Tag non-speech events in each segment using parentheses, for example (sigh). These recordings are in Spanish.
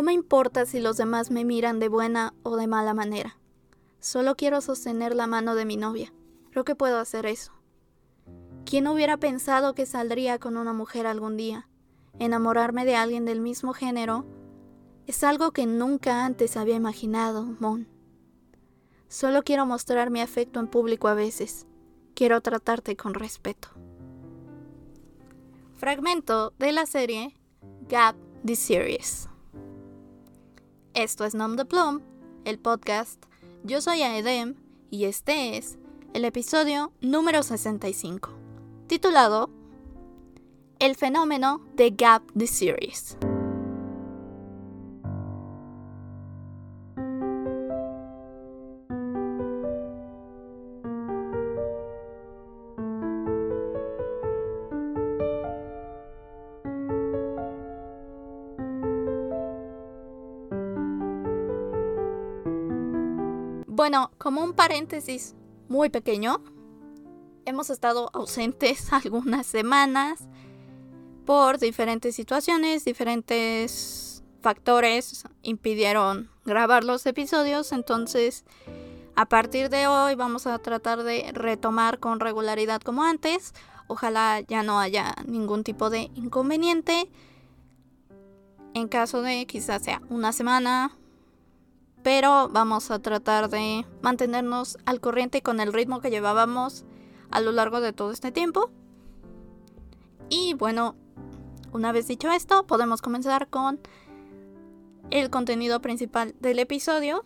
No me importa si los demás me miran de buena o de mala manera. Solo quiero sostener la mano de mi novia. Creo que puedo hacer eso. ¿Quién hubiera pensado que saldría con una mujer algún día? Enamorarme de alguien del mismo género es algo que nunca antes había imaginado, Mon. Solo quiero mostrar mi afecto en público a veces. Quiero tratarte con respeto. Fragmento de la serie Gap the Series. Esto es Nom de Plum, el podcast. Yo soy Aedem y este es el episodio número 65, titulado El fenómeno de Gap the Series. Bueno, como un paréntesis muy pequeño, hemos estado ausentes (laughs) algunas semanas por diferentes situaciones, diferentes factores impidieron grabar los episodios, entonces a partir de hoy vamos a tratar de retomar con regularidad como antes. Ojalá ya no haya ningún tipo de inconveniente. En caso de quizás sea una semana, pero vamos a tratar de mantenernos al corriente con el ritmo que llevábamos a lo largo de todo este tiempo. Y bueno, una vez dicho esto, podemos comenzar con el contenido principal del episodio.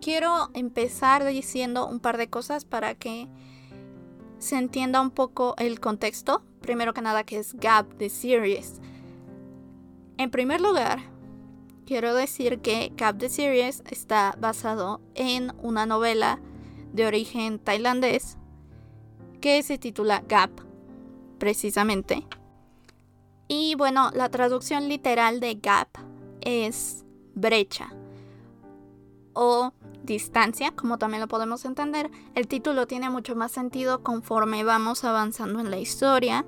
Quiero empezar diciendo un par de cosas para que se entienda un poco el contexto. Primero que nada, que es Gap de Series. En primer lugar, quiero decir que Cap the Series está basado en una novela de origen tailandés que se titula Gap, precisamente. Y bueno, la traducción literal de Gap es brecha o distancia, como también lo podemos entender. El título tiene mucho más sentido conforme vamos avanzando en la historia.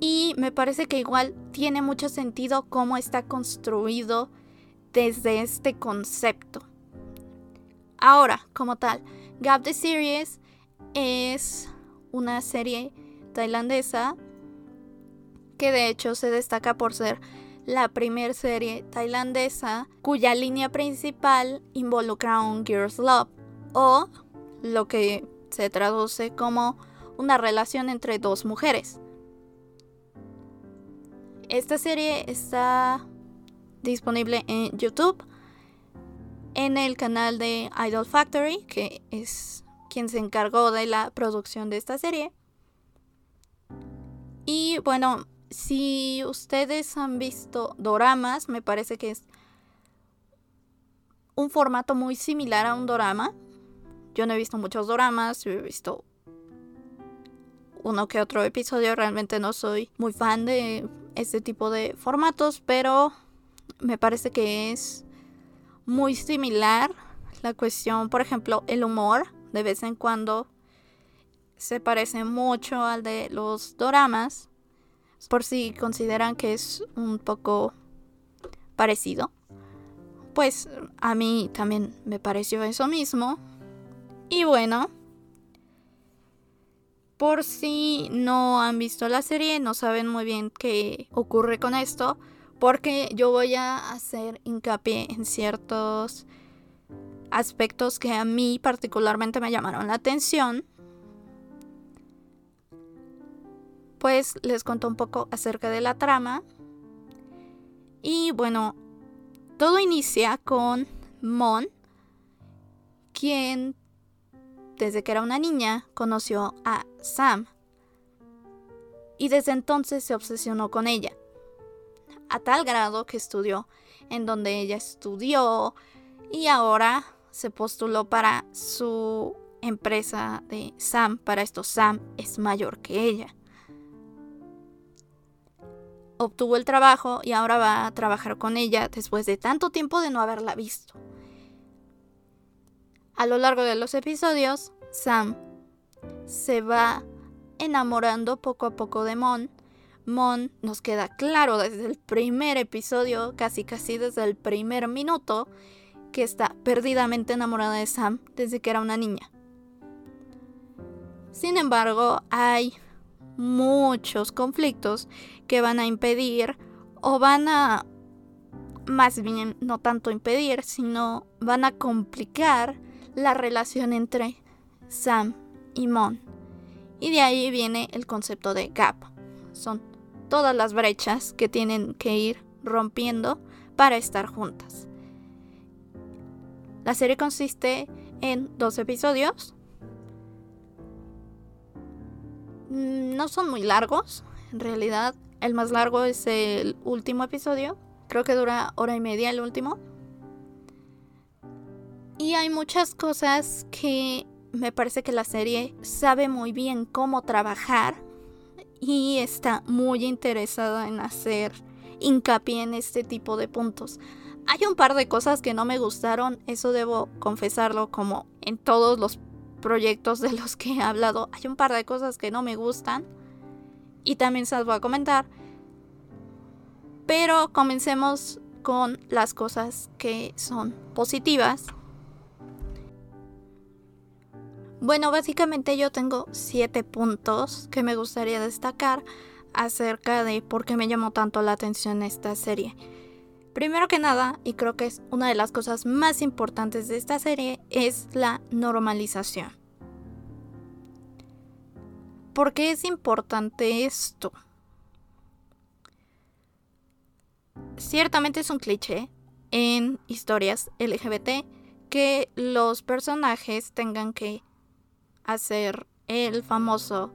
Y me parece que igual tiene mucho sentido cómo está construido desde este concepto. Ahora, como tal, Gap the Series es una serie tailandesa que de hecho se destaca por ser la primera serie tailandesa cuya línea principal involucra un Girls Love o lo que se traduce como una relación entre dos mujeres. Esta serie está disponible en YouTube, en el canal de Idol Factory, que es quien se encargó de la producción de esta serie. Y bueno, si ustedes han visto doramas, me parece que es un formato muy similar a un dorama. Yo no he visto muchos doramas, he visto uno que otro episodio. Realmente no soy muy fan de este tipo de formatos, pero me parece que es muy similar la cuestión, por ejemplo, el humor de vez en cuando se parece mucho al de los doramas, por si consideran que es un poco parecido. Pues a mí también me pareció eso mismo. Y bueno, por si no han visto la serie, no saben muy bien qué ocurre con esto, porque yo voy a hacer hincapié en ciertos aspectos que a mí particularmente me llamaron la atención. Pues les cuento un poco acerca de la trama. Y bueno, todo inicia con Mon, quien desde que era una niña, conoció a Sam. Y desde entonces se obsesionó con ella. A tal grado que estudió en donde ella estudió y ahora se postuló para su empresa de Sam. Para esto Sam es mayor que ella. Obtuvo el trabajo y ahora va a trabajar con ella después de tanto tiempo de no haberla visto. A lo largo de los episodios, Sam se va enamorando poco a poco de Mon, Mon nos queda claro desde el primer episodio, casi casi desde el primer minuto, que está perdidamente enamorada de Sam desde que era una niña. Sin embargo, hay muchos conflictos que van a impedir o van a, más bien, no tanto impedir, sino van a complicar la relación entre Sam y Mon. Y de ahí viene el concepto de gap. Son todas las brechas que tienen que ir rompiendo para estar juntas. La serie consiste en dos episodios. Mm, no son muy largos, en realidad. El más largo es el último episodio. Creo que dura hora y media el último. Y hay muchas cosas que me parece que la serie sabe muy bien cómo trabajar y está muy interesada en hacer hincapié en este tipo de puntos. Hay un par de cosas que no me gustaron, eso debo confesarlo como en todos los proyectos de los que he hablado. Hay un par de cosas que no me gustan y también se las voy a comentar. Pero comencemos con las cosas que son positivas bueno, básicamente yo tengo siete puntos que me gustaría destacar acerca de por qué me llamó tanto la atención esta serie. Primero que nada, y creo que es una de las cosas más importantes de esta serie, es la normalización. ¿Por qué es importante esto? Ciertamente es un cliché en historias LGBT que los personajes tengan que hacer el famoso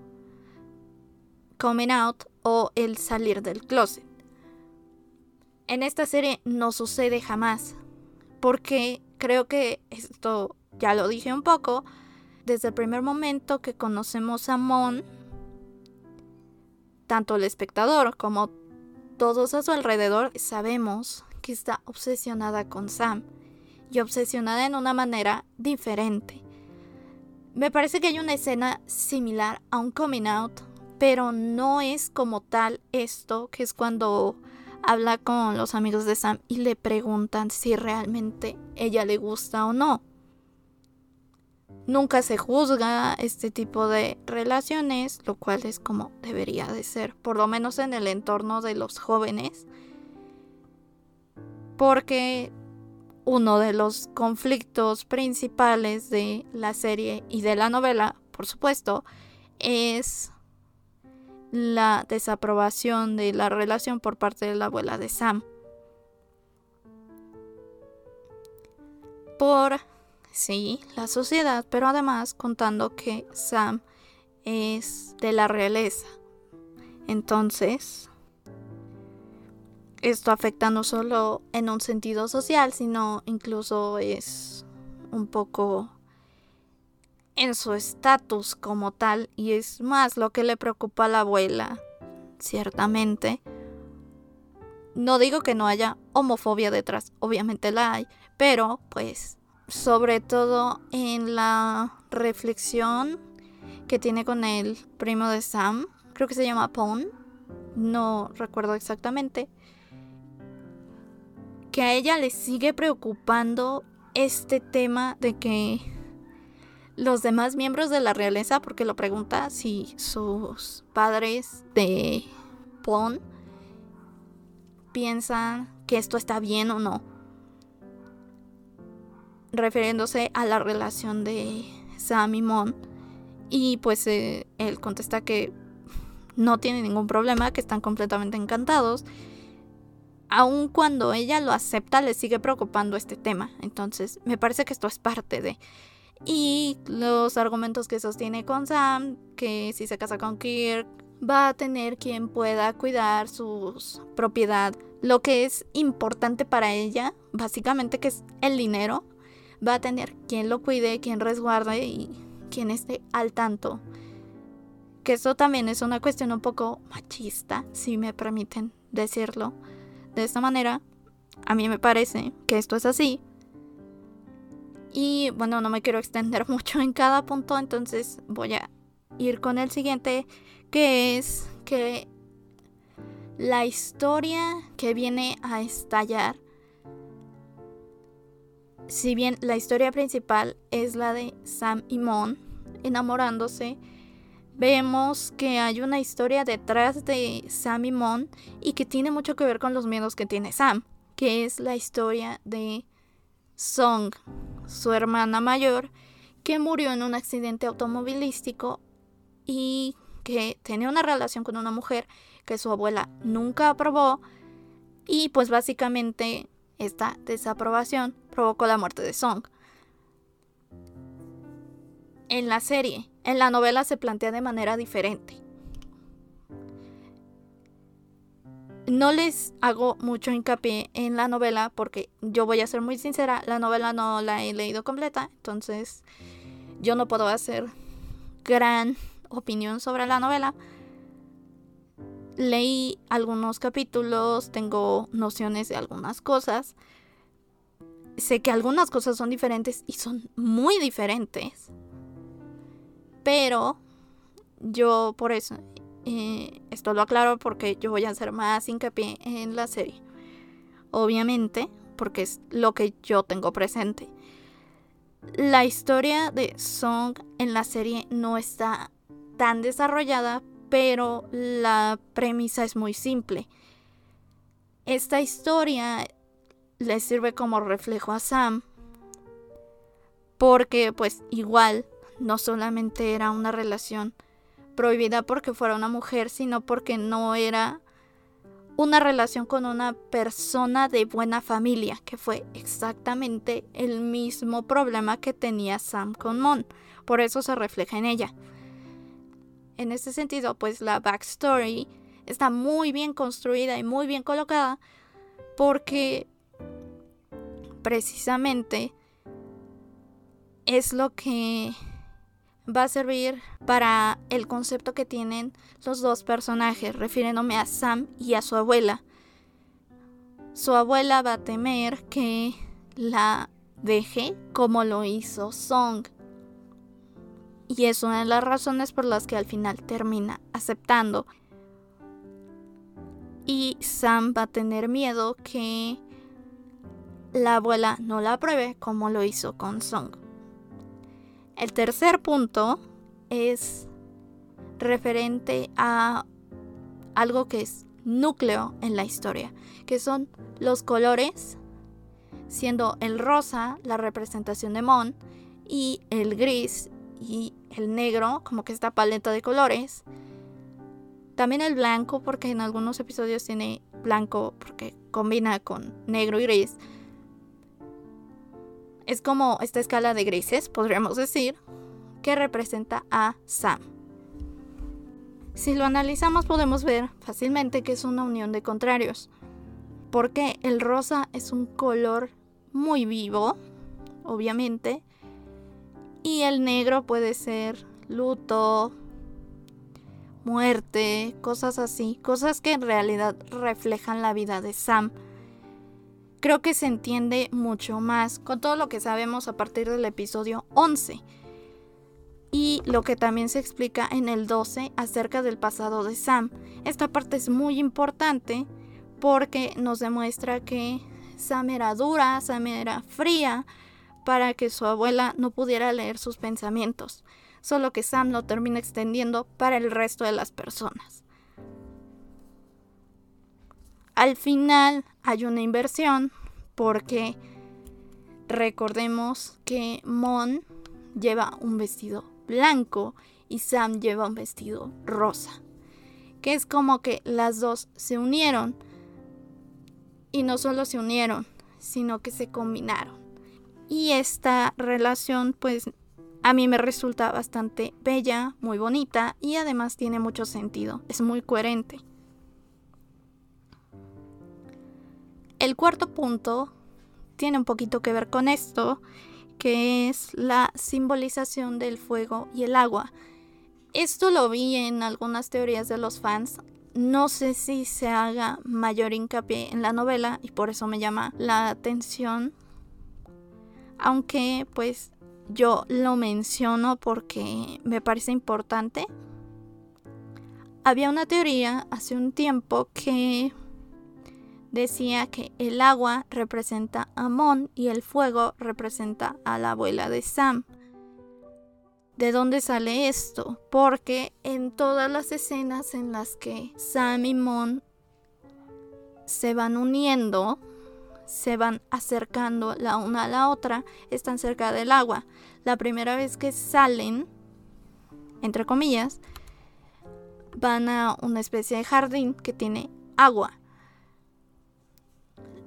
coming out o el salir del closet. En esta serie no sucede jamás, porque creo que esto ya lo dije un poco, desde el primer momento que conocemos a Mon, tanto el espectador como todos a su alrededor sabemos que está obsesionada con Sam y obsesionada en una manera diferente. Me parece que hay una escena similar a un coming out, pero no es como tal esto, que es cuando habla con los amigos de Sam y le preguntan si realmente ella le gusta o no. Nunca se juzga este tipo de relaciones, lo cual es como debería de ser, por lo menos en el entorno de los jóvenes. Porque uno de los conflictos principales de la serie y de la novela, por supuesto, es la desaprobación de la relación por parte de la abuela de Sam. Por, sí, la sociedad, pero además contando que Sam es de la realeza. Entonces, esto afecta no solo en un sentido social, sino incluso es un poco en su estatus como tal y es más lo que le preocupa a la abuela, ciertamente. No digo que no haya homofobia detrás, obviamente la hay, pero pues sobre todo en la reflexión que tiene con el primo de Sam, creo que se llama Pon, no recuerdo exactamente, que a ella le sigue preocupando este tema de que los demás miembros de la realeza, porque lo pregunta si sus padres de Pon piensan que esto está bien o no, refiriéndose a la relación de Sam y Mon. Y pues eh, él contesta que no tiene ningún problema, que están completamente encantados aun cuando ella lo acepta, le sigue preocupando este tema. Entonces, me parece que esto es parte de... Y los argumentos que sostiene con Sam, que si se casa con Kirk, va a tener quien pueda cuidar su propiedad. Lo que es importante para ella, básicamente que es el dinero, va a tener quien lo cuide, quien resguarde y quien esté al tanto. Que eso también es una cuestión un poco machista, si me permiten decirlo de esta manera. A mí me parece que esto es así. Y bueno, no me quiero extender (laughs) mucho en cada punto, entonces voy a ir con el siguiente, que es que la historia que viene a estallar, si bien la historia principal es la de Sam y Mon enamorándose, vemos que hay una historia detrás de Sam y Mon y que tiene mucho que ver con los miedos que tiene Sam, que es la historia de Song, su hermana mayor, que murió en un accidente automovilístico y que tenía una relación con una mujer que su abuela nunca aprobó y pues básicamente esta desaprobación provocó la muerte de Song. En la serie, en la novela se plantea de manera diferente. No les hago mucho hincapié en la novela porque yo voy a ser muy sincera, la novela no la he leído completa, entonces yo no puedo hacer gran opinión sobre la novela. Leí algunos capítulos, tengo nociones de algunas cosas. Sé que algunas cosas son diferentes y son muy diferentes. Pero yo por eso, eh, esto lo aclaro porque yo voy a hacer más hincapié en la serie. Obviamente, porque es lo que yo tengo presente. La historia de Song en la serie no está tan desarrollada, pero la premisa es muy simple. Esta historia le sirve como reflejo a Sam porque pues igual no solamente era una relación prohibida porque fuera una mujer, sino porque no era una relación con una persona de buena familia, que fue exactamente el mismo problema que tenía Sam con Mon. Por eso se refleja en ella. En ese sentido, pues la backstory está muy bien construida y muy bien colocada porque precisamente es lo que va a servir para el concepto que tienen los dos personajes, refiriéndome a Sam y a su abuela. Su abuela va a temer que la deje como lo hizo Song. Y es una de las razones por las que al final termina aceptando. Y Sam va a tener miedo que la abuela no la apruebe como lo hizo con Song. El tercer punto es referente a algo que es núcleo en la historia, que son los colores, siendo el rosa la representación de Mon y el gris y el negro, como que esta paleta de colores. También el blanco, porque en algunos episodios tiene blanco, porque combina con negro y gris es como esta escala de grises, podríamos decir, que representa a Sam. Si lo analizamos podemos ver fácilmente que es una unión de contrarios, porque el rosa es un color muy vivo, obviamente, y el negro puede ser luto, muerte, cosas así, cosas que en realidad reflejan la vida de Sam creo que se entiende mucho más con todo lo que sabemos a partir del episodio 11 y lo que también se explica en el 12 acerca del pasado de Sam. Esta parte es muy importante porque nos demuestra que Sam era dura, Sam era fría para que su abuela no pudiera leer sus pensamientos, solo que Sam lo termina extendiendo para el resto de las personas. Al final hay una inversión porque recordemos que Mon lleva un vestido blanco y Sam lleva un vestido rosa. Que es como que las dos se unieron. Y no solo se unieron, sino que se combinaron. Y esta relación pues a mí me resulta bastante bella, muy bonita y además tiene mucho sentido, es muy coherente. El cuarto punto tiene un poquito que ver con esto, que es la simbolización del fuego y el agua. Esto lo vi en algunas teorías de los fans. No sé si se haga mayor hincapié en la novela y por eso me llama la atención. Aunque pues yo lo menciono porque me parece importante. había una teoría hace un tiempo que decía que el agua representa a Mon y el fuego representa a la abuela de Sam. ¿De dónde sale esto? Porque en todas las escenas en las que Sam y Mon se van uniendo, se van acercando la una a la otra, están cerca del agua. La primera vez que salen, entre comillas, van a una especie de jardín que tiene agua.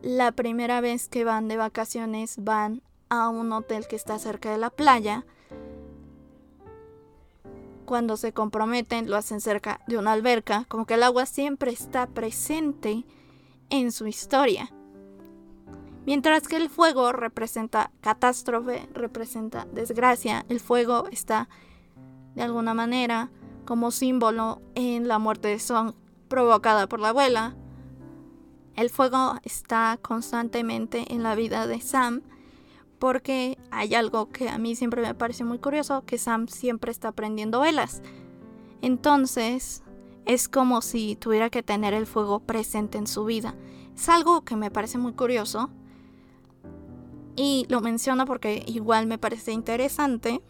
La primera vez que van de vacaciones van a un hotel que está cerca de la playa. Cuando se comprometen lo hacen cerca de una alberca, como que el agua siempre está presente en su historia. Mientras que el fuego representa catástrofe, representa desgracia, el fuego está de alguna manera como símbolo en la muerte de Song provocada por la abuela. El fuego está constantemente en la vida de Sam porque hay algo que a mí siempre me parece muy curioso, que Sam siempre está prendiendo velas. Entonces, es como si tuviera que tener el fuego presente en su vida. Es algo que me parece muy curioso. Y lo menciono porque igual me parece interesante.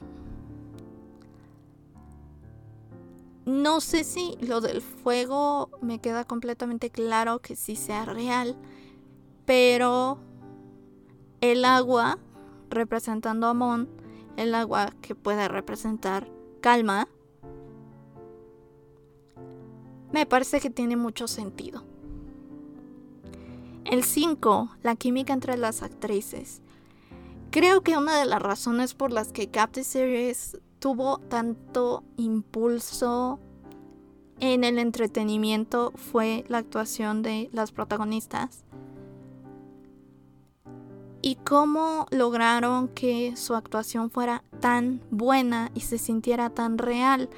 No sé si lo del fuego me queda completamente claro que sí sea real, pero el agua representando a Mon, el agua que puede representar calma, me parece que tiene mucho sentido. El 5, la química entre las actrices. Creo que una de las razones por las que Captain Series tuvo tanto impulso en el entretenimiento fue la actuación de las protagonistas y cómo lograron que su actuación fuera tan buena y se sintiera tan real.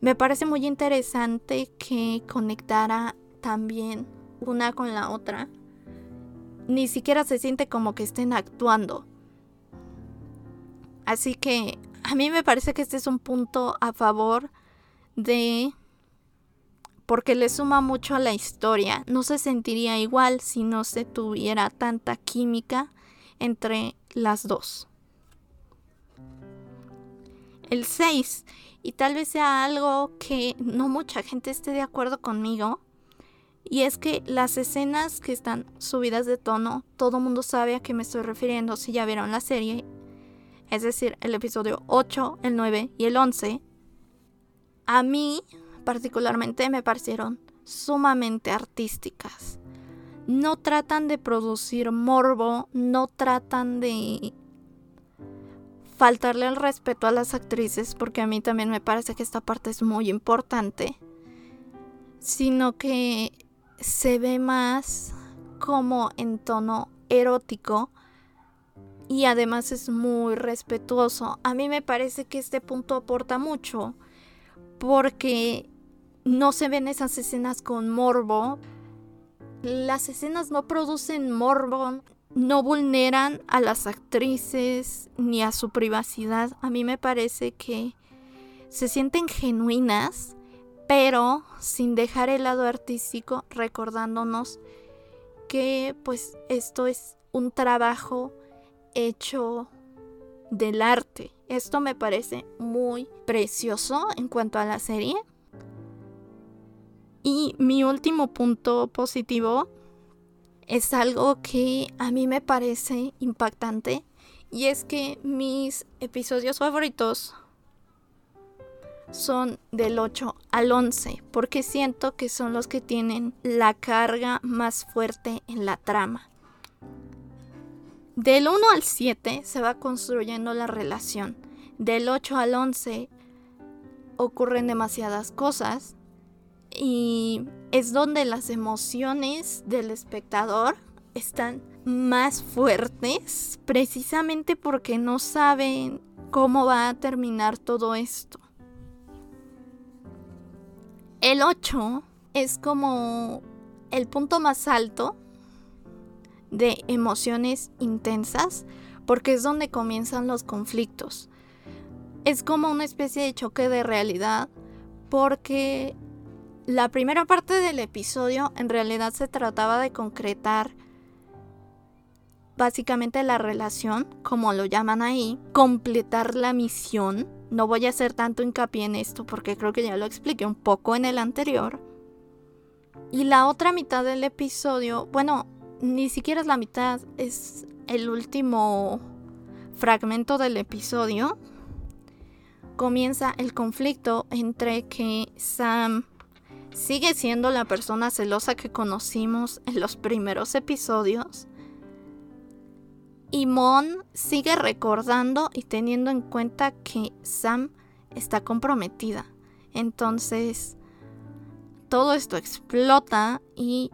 Me parece muy interesante que conectara también una con la otra. Ni siquiera se siente como que estén actuando. Así que a mí me parece que este es un punto a favor de... porque le suma mucho a la historia. No se sentiría igual si no se tuviera tanta química entre las dos. El 6, y tal vez sea algo que no mucha gente esté de acuerdo conmigo, y es que las escenas que están subidas de tono, todo mundo sabe a qué me estoy refiriendo si ya vieron la serie es decir, el episodio 8, el 9 y el 11, a mí particularmente me parecieron sumamente artísticas. No tratan de producir morbo, no tratan de faltarle el respeto a las actrices, porque a mí también me parece que esta parte es muy importante, sino que se ve más como en tono erótico y además es muy respetuoso. A mí me parece que este punto aporta mucho porque no se ven esas escenas con morbo. Las escenas no producen morbo, no vulneran a las actrices ni a su privacidad. A mí me parece que se sienten genuinas, pero sin dejar el lado artístico, recordándonos que pues esto es un trabajo hecho del arte. Esto me parece muy precioso en cuanto a la serie. Y mi último punto positivo es algo que a mí me parece impactante y es que mis episodios favoritos son del 8 al 11 porque siento que son los que tienen la carga más fuerte en la trama. Del 1 al 7 se va construyendo la relación. Del 8 al 11 ocurren demasiadas cosas y es donde las emociones del espectador están más fuertes precisamente porque no saben cómo va a terminar todo esto. El 8 es como el punto más alto de emociones intensas porque es donde comienzan los conflictos. Es como una especie de choque de realidad porque La primera parte del episodio en realidad se trataba de concretar básicamente la relación, como lo llaman ahí, completar la misión. No voy a hacer tanto hincapié en esto porque creo que ya lo expliqué un poco en el anterior. Y la otra mitad del episodio, bueno, ni siquiera es la mitad, es el último fragmento del episodio. Comienza el conflicto entre que Sam sigue siendo la persona celosa que conocimos en los primeros episodios y Mon sigue recordando y teniendo en cuenta que Sam está comprometida. Entonces, todo esto explota y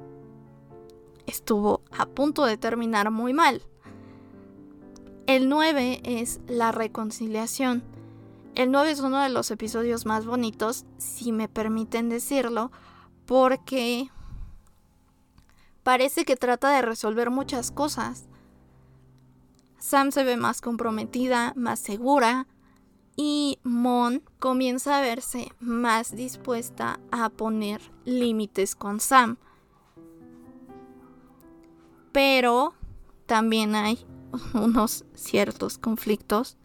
estuvo a punto de terminar muy mal. El 9 es la reconciliación. El 9 es uno de los episodios más bonitos, si me permiten decirlo, porque parece que trata de resolver muchas cosas. Sam se ve más comprometida, más segura y Mon comienza a verse más dispuesta a poner límites con Sam. Pero también hay (laughs) unos ciertos conflictos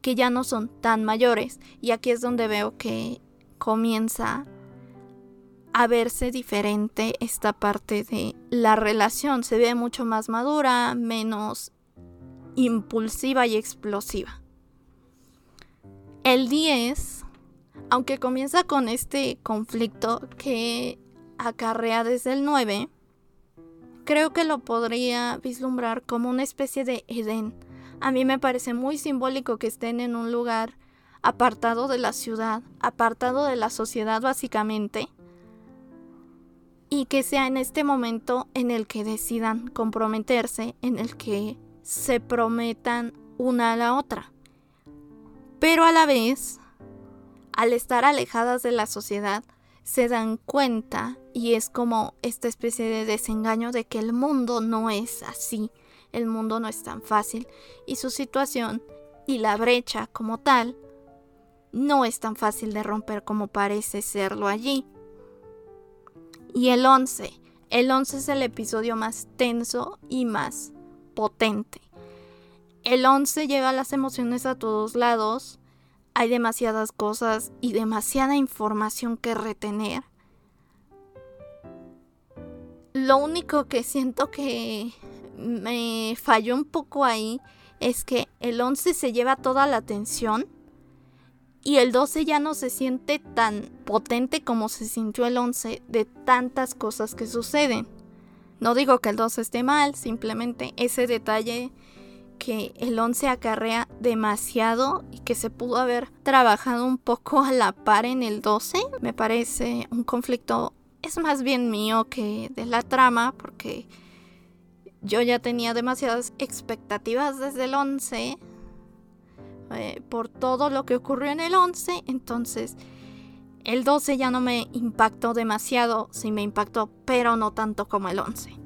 que ya no son tan mayores y aquí es donde veo que comienza a verse diferente esta parte de la relación. Se ve mucho más madura, menos impulsiva y explosiva. El 10, aunque comienza con este conflicto que acarrea desde el 9, creo que lo podría vislumbrar como una especie de Edén. A mí me parece muy simbólico que estén en un lugar apartado de la ciudad, apartado de la sociedad básicamente, y que sea en este momento en el que decidan comprometerse, en el que se prometan una a la otra. Pero a la vez, al estar alejadas de la sociedad, se dan cuenta y es como esta especie de desengaño de que el mundo no es así, el mundo no es tan fácil y su situación y la brecha como tal no es tan fácil de romper como parece serlo allí. Y el 11, el 11 es el episodio más tenso y más potente. El 11 lleva las emociones a todos lados. Hay demasiadas cosas y demasiada información que retener. Lo único que siento que me falló un poco ahí es que el 11 se lleva toda la atención y el 12 ya no se siente tan potente como se sintió el 11 de tantas cosas que suceden. No digo que el 12 esté mal, simplemente ese detalle que el 11 acarrea demasiado y que se pudo haber trabajado un poco a la par en el 12, me parece un conflicto, es más bien mío que de la trama, porque yo ya tenía demasiadas expectativas desde el 11 eh, por todo lo que ocurrió en el 11, entonces el 12 ya no me impactó demasiado, sí me impactó, pero no tanto como el 11.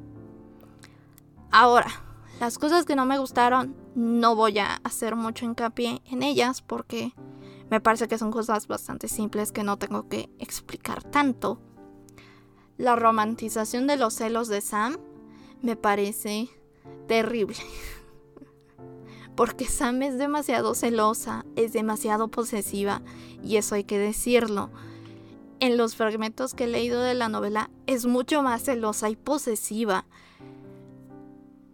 Ahora, las cosas que no me gustaron, no voy a hacer mucho hincapié en ellas porque me parece que son cosas bastante simples que no tengo que explicar tanto. La romantización de los celos de Sam me parece terrible. (laughs) Porque Sam es demasiado celosa, es demasiado posesiva y eso hay que decirlo en los fragmentos que he leído de la novela es mucho más celosa y posesiva.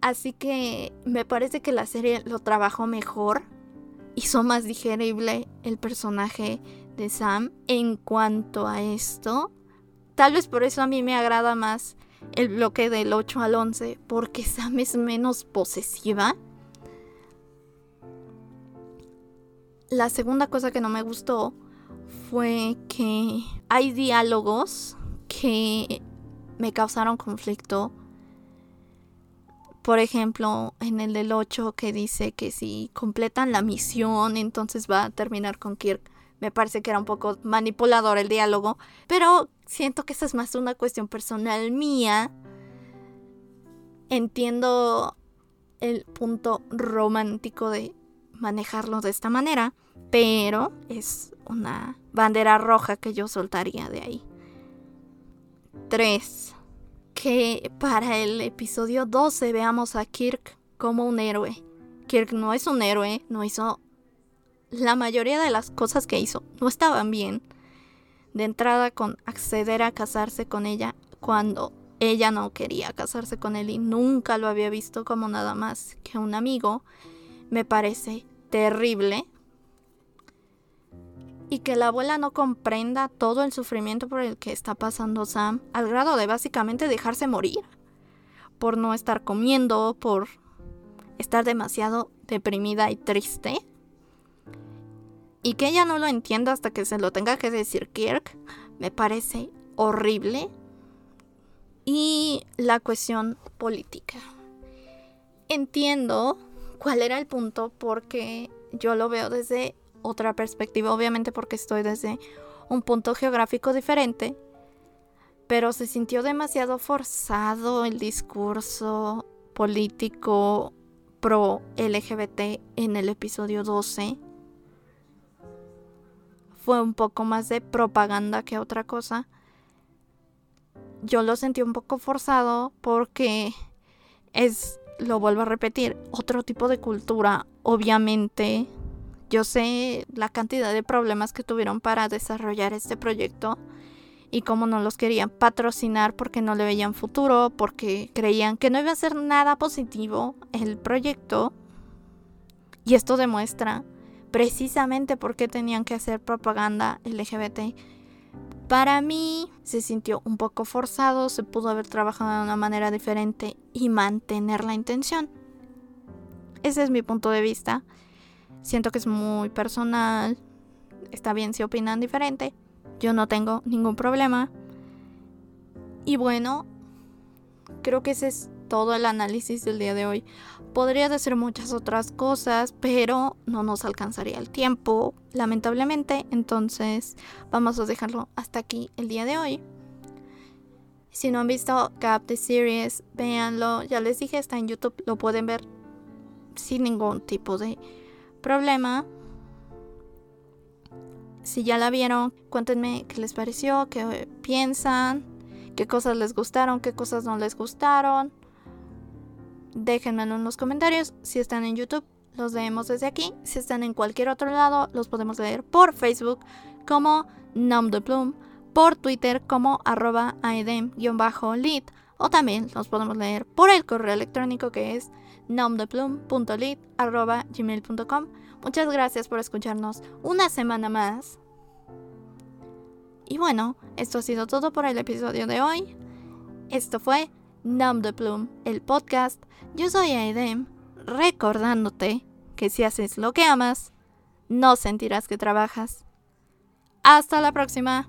Así que me parece que la serie lo trabajó mejor. Hizo más digerible el personaje de Sam en cuanto a esto. Tal vez por eso a mí me agrada más el bloque del 8 al 11, porque Sam es menos posesiva. La segunda cosa que no me gustó fue que hay diálogos que me causaron conflicto. Por ejemplo, en el del 8 que dice que si completan la misión, entonces va a terminar con Kirk. Me parece que era un poco manipulador el diálogo, pero siento que esa es más una cuestión personal mía. Entiendo el punto romántico de manejarlo de esta manera, pero es una bandera roja que yo soltaría de ahí. 3. Que para el episodio 12 veamos a Kirk como un héroe. Kirk no es un héroe, no hizo... La mayoría de las cosas que hizo no estaban bien. De entrada con acceder a casarse con ella cuando ella no quería casarse con él y nunca lo había visto como nada más que un amigo, me parece terrible. Y que la abuela no comprenda todo el sufrimiento por el que está pasando Sam, al grado de básicamente dejarse morir. Por no estar comiendo, por estar demasiado deprimida y triste. Y que ella no lo entienda hasta que se lo tenga que decir Kirk, me parece horrible y la cuestión política. Entiendo cuál era el punto porque yo lo veo desde otra perspectiva, obviamente porque estoy desde un punto geográfico diferente, pero se sintió demasiado forzado el discurso político pro LGBT en el episodio 12. Fue un poco más de propaganda que otra cosa yo lo sentí un poco forzado porque es, lo vuelvo a repetir, otro tipo de cultura. Obviamente, yo sé la cantidad de problemas que tuvieron para desarrollar este proyecto y cómo no los querían patrocinar porque no le veían futuro, porque creían que no iba a ser nada positivo el proyecto. Y esto demuestra precisamente por qué tenían que hacer propaganda LGBT para mí se sintió un poco forzado, se pudo haber trabajado de una manera diferente y mantener la intención. Ese es mi punto de vista. Siento que es muy personal. Está bien si opinan diferente. Yo no tengo ningún problema. Y bueno, creo que ese es todo el análisis del día de hoy. Podría decir muchas otras cosas, pero no nos alcanzaría el tiempo, lamentablemente. Entonces vamos a dejarlo hasta aquí el día de hoy. Si no han visto Gap the Series, véanlo. Ya les dije, está en YouTube, lo pueden ver sin ningún tipo de problema. Si ya la vieron, cuéntenme qué les pareció, qué piensan, qué cosas les gustaron, qué cosas no les gustaron déjenmelo en los comentarios. Si están en YouTube, los leemos desde aquí. Si están en cualquier otro lado, los podemos leer por Facebook como Nom de Plum, por Twitter como arroba aedem-lit o también los podemos leer por el correo electrónico que es gmail.com Muchas gracias por escucharnos una semana más. Y bueno, esto ha sido todo por el episodio de hoy. Esto fue Nom de Plum, el podcast. Yo soy Aidem, recordándote que si haces lo que amas, no sentirás que trabajas. Hasta la próxima.